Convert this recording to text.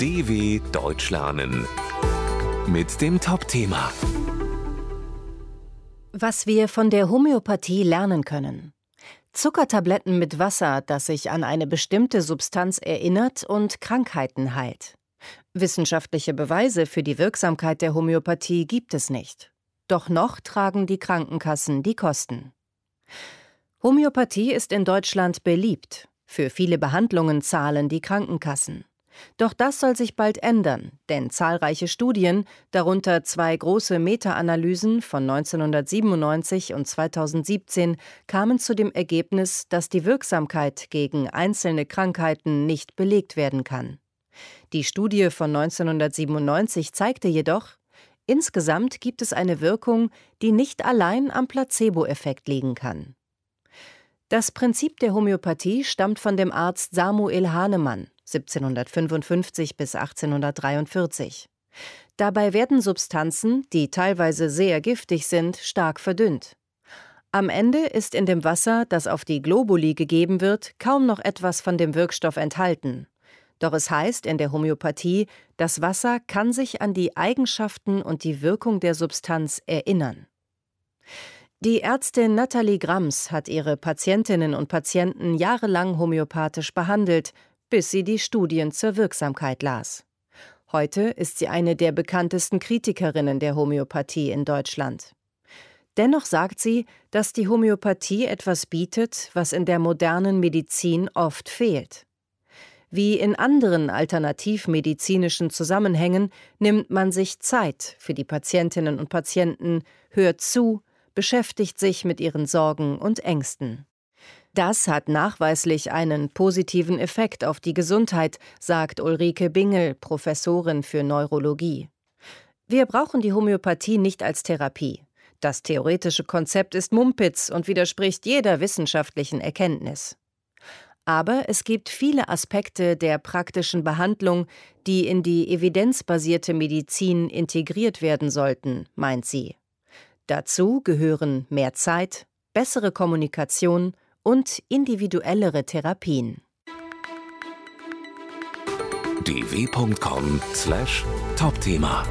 DW Deutsch lernen mit dem Top-Thema Was wir von der Homöopathie lernen können. Zuckertabletten mit Wasser, das sich an eine bestimmte Substanz erinnert und Krankheiten heilt. Wissenschaftliche Beweise für die Wirksamkeit der Homöopathie gibt es nicht. Doch noch tragen die Krankenkassen die Kosten. Homöopathie ist in Deutschland beliebt. Für viele Behandlungen zahlen die Krankenkassen. Doch das soll sich bald ändern, denn zahlreiche Studien, darunter zwei große Meta-Analysen von 1997 und 2017, kamen zu dem Ergebnis, dass die Wirksamkeit gegen einzelne Krankheiten nicht belegt werden kann. Die Studie von 1997 zeigte jedoch, insgesamt gibt es eine Wirkung, die nicht allein am Placebo-Effekt liegen kann. Das Prinzip der Homöopathie stammt von dem Arzt Samuel Hahnemann 1755 bis 1843. Dabei werden Substanzen, die teilweise sehr giftig sind, stark verdünnt. Am Ende ist in dem Wasser, das auf die Globuli gegeben wird, kaum noch etwas von dem Wirkstoff enthalten. Doch es heißt in der Homöopathie, das Wasser kann sich an die Eigenschaften und die Wirkung der Substanz erinnern. Die Ärztin Nathalie Grams hat ihre Patientinnen und Patienten jahrelang homöopathisch behandelt, bis sie die Studien zur Wirksamkeit las. Heute ist sie eine der bekanntesten Kritikerinnen der Homöopathie in Deutschland. Dennoch sagt sie, dass die Homöopathie etwas bietet, was in der modernen Medizin oft fehlt. Wie in anderen alternativmedizinischen Zusammenhängen nimmt man sich Zeit für die Patientinnen und Patienten, hört zu, beschäftigt sich mit ihren Sorgen und Ängsten. Das hat nachweislich einen positiven Effekt auf die Gesundheit, sagt Ulrike Bingel, Professorin für Neurologie. Wir brauchen die Homöopathie nicht als Therapie. Das theoretische Konzept ist Mumpitz und widerspricht jeder wissenschaftlichen Erkenntnis. Aber es gibt viele Aspekte der praktischen Behandlung, die in die evidenzbasierte Medizin integriert werden sollten, meint sie. Dazu gehören mehr Zeit, bessere Kommunikation und individuellere Therapien. dw.com/topthema